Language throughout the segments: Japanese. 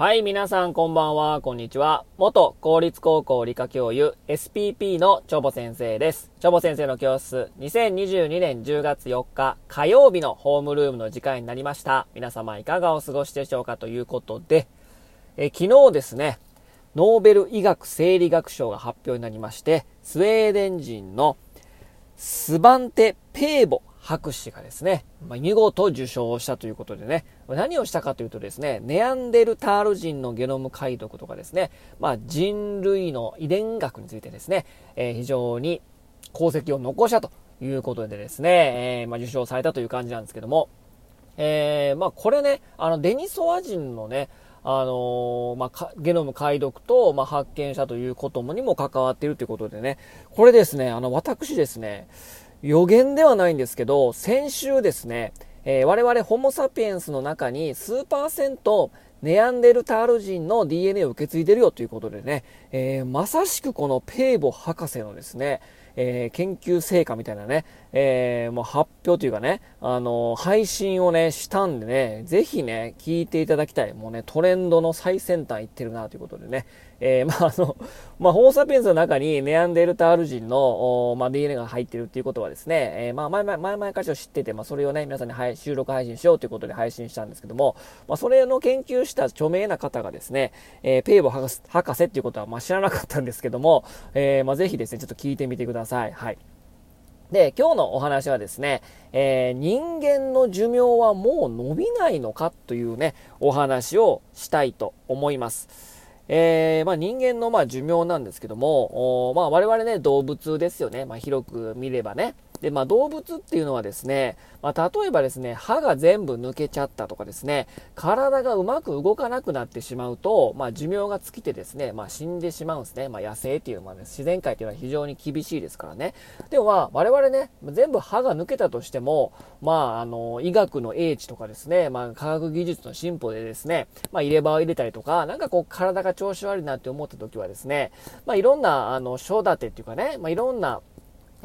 はい、皆さんこんばんは、こんにちは。元公立高校理科教諭 SPP のチョボ先生です。チョボ先生の教室、2022年10月4日火曜日のホームルームの時間になりました。皆様いかがお過ごしでしょうかということで、え昨日ですね、ノーベル医学生理学賞が発表になりまして、スウェーデン人のスバンテ・ペーボ博士がですね、まあ、見事受賞したということでね、何をしたかというとですね、ネアンデルタール人のゲノム解読とかですね、まあ、人類の遺伝学についてですね、えー、非常に功績を残したということでですね、えー、まあ、受賞されたという感じなんですけども、えー、まあ、これね、あの、デニソワ人のね、あのー、まあ、ゲノム解読と、まあ、発見したということもにも関わっているということでね、これですね、あの、私ですね、予言ではないんですけど、先週ですね、えー、我々ホモ・サピエンスの中に数パーセントネアンデルタール人の DNA を受け継いでるよということでね、えー、まさしくこのペーボ博士のですね、えー、研究成果みたいなね、えー、もう発表というかね、あのー、配信をね、したんでね、ぜひね、聞いていただきたい。もうね、トレンドの最先端行ってるなということでね、えー、まあ、あの、まあ、ホーサピエンスの中にネアンデルタール人の、まあ、DNA が入ってるっていうことはですね、えー、まあ、前々、前々から知ってて、まあ、それをね、皆さんに、はい、収録配信しようということで配信したんですけども、まあ、それの研究した著名な方がですね、えー、ペーボ博士っていうことは、まあ、知らなかったんですけども、えー、まあ、ぜひですね、ちょっと聞いてみてください。はい。で、今日のお話はですね、えー、人間の寿命はもう伸びないのかというね、お話をしたいと思います。えー、まあ、人間のま寿命なんですけども、まあ、我々ね、動物ですよね。まあ、広く見ればね。で、まあ、動物っていうのはですね、まあ、例えばですね、歯が全部抜けちゃったとかですね、体がうまく動かなくなってしまうと、まあ、寿命が尽きてですね、まあ、死んでしまうんですね。まあ、野生っていう、まあ、ね、自然界っていうのは非常に厳しいですからね。でもまあ、我々ね、全部歯が抜けたとしても、まあ、あの、医学の英知とかですね、まあ、科学技術の進歩でですね、まあ、入れ歯を入れたりとか、なんかこう、体が調子悪いなって思った時はですね、まあ、いろんな、あの、章立てっていうかね、まあ、いろんな、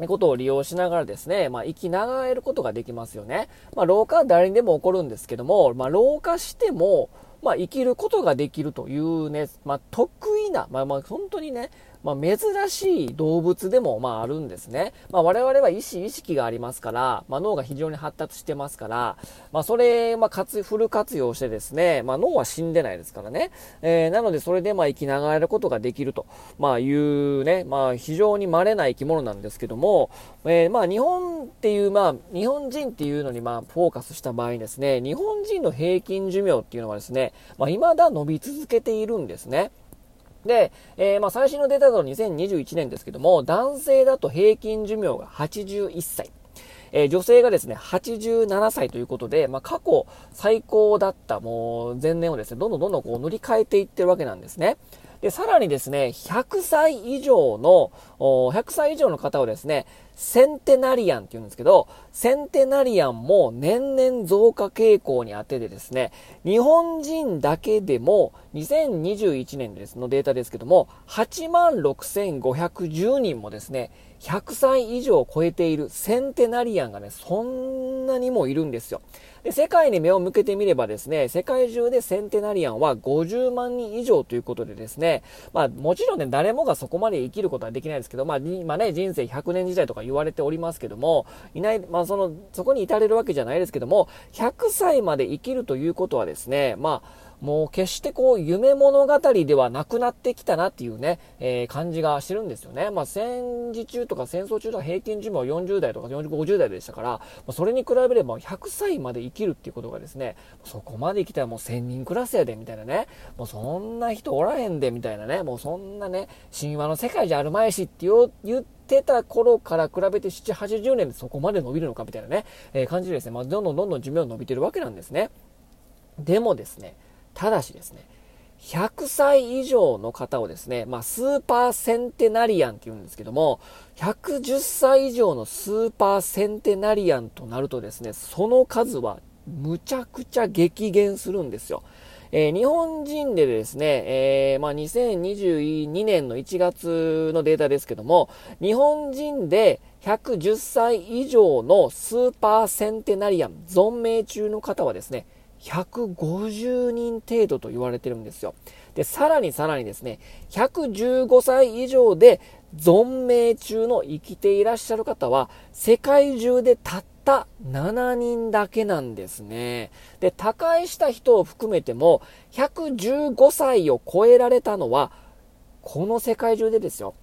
ことを利用しながらですね、まあ、生きながらえることができますよね。まあ、老化は誰にでも起こるんですけども、まあ、老化しても、まあ、生きることができるというね、まあ、得意な、まあ、まあ、本当にね、まあ、珍しい動物でも、まあ、あるんですね。まあ、我々は意思、意識がありますから、まあ、脳が非常に発達してますから、まあ、それ、まあ、活、フル活用してですね、まあ、脳は死んでないですからね。えー、なので、それで、まあ、生きながらえることができると、まあ、いうね、まあ、非常に稀な生き物なんですけども、えー、まあ、日本っていう、まあ、日本人っていうのに、まあ、フォーカスした場合にですね、日本人の平均寿命っていうのはですね、まあ、未だ伸び続けているんですね。で、えー、まあ最新のデータだと2021年ですけども、男性だと平均寿命が81歳。えー、女性がですね、87歳ということで、まあ、過去最高だったもう前年をですね、どんどんどんどんこう塗り替えていってるわけなんですね。で、さらにですね、100歳以上の、100歳以上の方をですね、センテナリアンって言うんですけど、センテナリアンも年々増加傾向にあってでですね、日本人だけでも2021年ですのデータですけども、86,510人もですね、100歳以上を超えているセンテナリアンがね、そんなにもいるんですよ。で、世界に目を向けてみればですね、世界中でセンテナリアンは50万人以上ということでですね、まあもちろんね、誰もがそこまで生きることはできないですけど、まあ今ね、人生100年時代とか言われておりますけども、いない、まあその、そこに至れるわけじゃないですけども、100歳まで生きるということはですね、まあ、もう決してこう夢物語ではなくなってきたなっていうね、えー、感じがしてるんですよね。まあ戦時中とか戦争中とか平均寿命は40代とか40、50代でしたから、ま、それに比べれば100歳まで生きるっていうことがですね、そこまで生きたらもう1000人クラスやでみたいなね、もうそんな人おらへんでみたいなね、もうそんなね、神話の世界じゃあるまいしって言ってた頃から比べて7、80年でそこまで伸びるのかみたいなね、えー、感じでですね、まあ、どんどんどんどん寿命伸びてるわけなんですね。でもですね、ただしですね、100歳以上の方をですね、まあ、スーパーセンテナリアンって言うんですけども、110歳以上のスーパーセンテナリアンとなるとですね、その数はむちゃくちゃ激減するんですよ。えー、日本人でですね、えー、まあ、2022年の1月のデータですけども、日本人で110歳以上のスーパーセンテナリアン、存命中の方はですね、150人程度と言われてるんですよ。で、さらにさらにですね、115歳以上で存命中の生きていらっしゃる方は、世界中でたった7人だけなんですね。で、他界した人を含めても、115歳を超えられたのは、この世界中でですよ、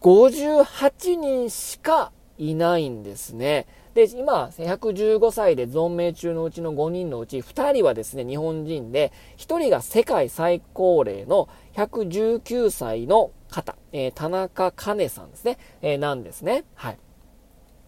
58人しかいないんですね。で、今、115歳で存命中のうちの5人のうち2人はですね、日本人で、1人が世界最高齢の119歳の方、えー、田中カネさんですね、えー、なんですね。はい。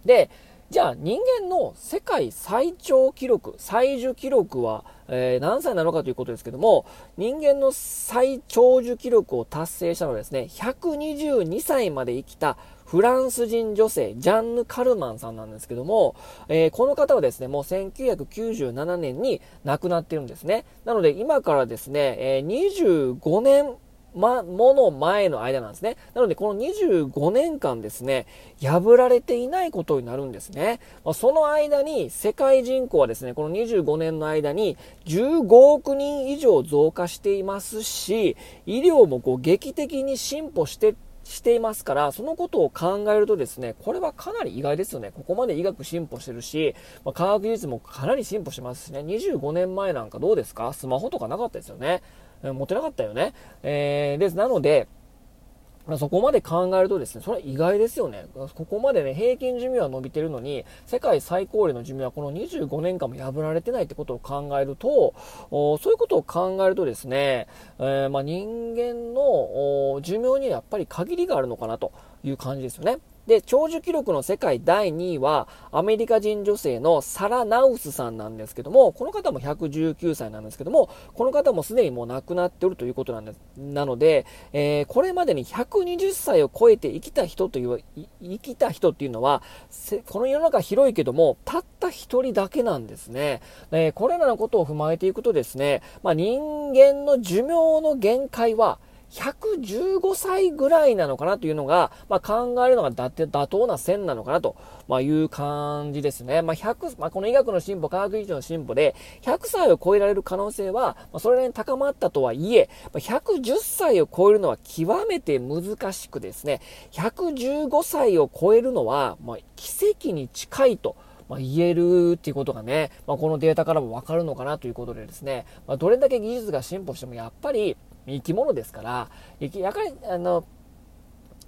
で、じゃあ人間の世界最長記録、最寿記録は、えー、何歳なのかということですけども、人間の最長寿記録を達成したのはですね、122歳まで生きたフランス人女性、ジャンヌ・カルマンさんなんですけども、えー、この方はですね、もう1997年に亡くなってるんですね。なので今からですね、えー、25年ま、もの前の間なんですね。なので、この25年間ですね、破られていないことになるんですね。まあ、その間に、世界人口はですね、この25年の間に15億人以上増加していますし、医療もこう劇的に進歩してしていますから、そのことを考えるとですね、これはかなり意外ですよね。ここまで医学進歩してるし、まあ、科学技術もかなり進歩しますしね、25年前なんかどうですか？スマホとかなかったですよね。持てなかったよね。えー、です。なので、そこまで考えるとですね、それは意外ですよね。ここまでね、平均寿命は伸びてるのに、世界最高齢の寿命はこの25年間も破られてないってことを考えると、そういうことを考えるとですね、えー、まあ、人間の寿命にやっぱり限りがあるのかなという感じですよね。で、長寿記録の世界第2位は、アメリカ人女性のサラ・ナウスさんなんですけども、この方も119歳なんですけども、この方もすでにもう亡くなっておるということなんです。なので、えー、これまでに120歳を超えて生きた人という、生きた人っていうのは、この世の中広いけども、たった一人だけなんですね。えー、これらのことを踏まえていくとですね、まあ、人間の寿命の限界は、115歳ぐらいなのかなというのが、まあ、考えるのが妥当な線なのかなと、ま、いう感じですね。まあ、100、まあ、この医学の進歩、科学技術の進歩で、100歳を超えられる可能性は、まあ、それなりに高まったとはいえ、まあ、110歳を超えるのは極めて難しくですね、115歳を超えるのは、まあ、奇跡に近いと。まあ、言えるっていうことがね、まあ、このデータからもわかるのかなということでですね、まあ、どれだけ技術が進歩してもやっぱり、生き物ですから、やかり、あの、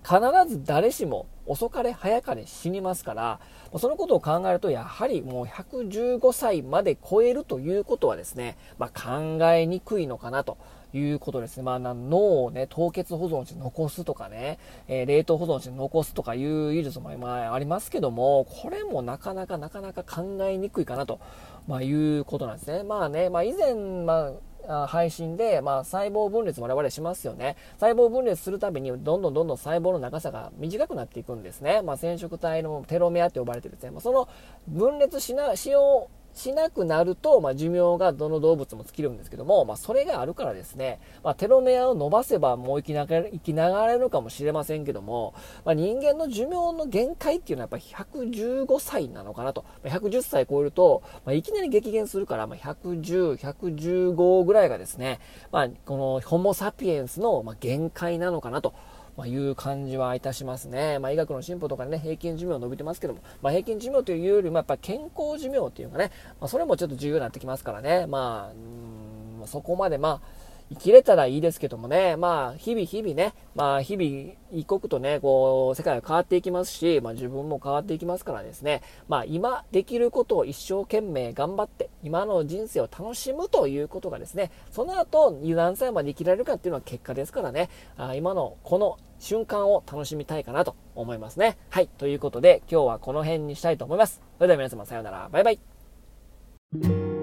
必ず誰しも遅かれ早かれ死にますから、そのことを考えると、やはりもう115歳まで超えるということはですね、まあ、考えにくいのかなということですね。まあ、脳をね、凍結保存して残すとかね、えー、冷凍保存して残すとかいう技術もまあありますけども、これもなかなかなかなか考えにくいかなと、まあ、いうことなんですね。まあね、まあ以前、まあ、配信で、まあ、細胞分裂我々しますよね。細胞分裂するたびに、どんどんどんどん細胞の長さが短くなっていくんですね。まあ、染色体のテロメアって呼ばれてるですね。まあ、その分裂しな、しよう、しなくなると、まあ、寿命がどの動物も尽きるんですけども、まあ、それがあるからですね、まあ、テロメアを伸ばせばもう生きながら生きながられるかもしれませんけども、まあ、人間の寿命の限界っていうのはやっぱ115歳なのかなとま。110歳超えると、まあ、いきなり激減するから、まあ、110、115ぐらいがですね、まあ、このホモサピエンスの限界なのかなと。まあ、いう感じはいたしますね。まあ、医学の進歩とかね、平均寿命伸びてますけども、まあ、平均寿命というよりも、やっぱ健康寿命っていうかね、まあ、それもちょっと重要になってきますからね、まあ、うんそこまで、まあ、生きれたらいいですけどもね、まあ、日々日々ね、まあ、日々一刻とね、こう、世界が変わっていきますし、まあ、自分も変わっていきますからですね、まあ、今できることを一生懸命頑張って、今の人生を楽しむということがですね、その後、何歳まで生きられるかっていうのは結果ですからね、あ今のこの瞬間を楽しみたいかなと思いますね。はい。ということで、今日はこの辺にしたいと思います。それでは皆様さようなら。バイバイ。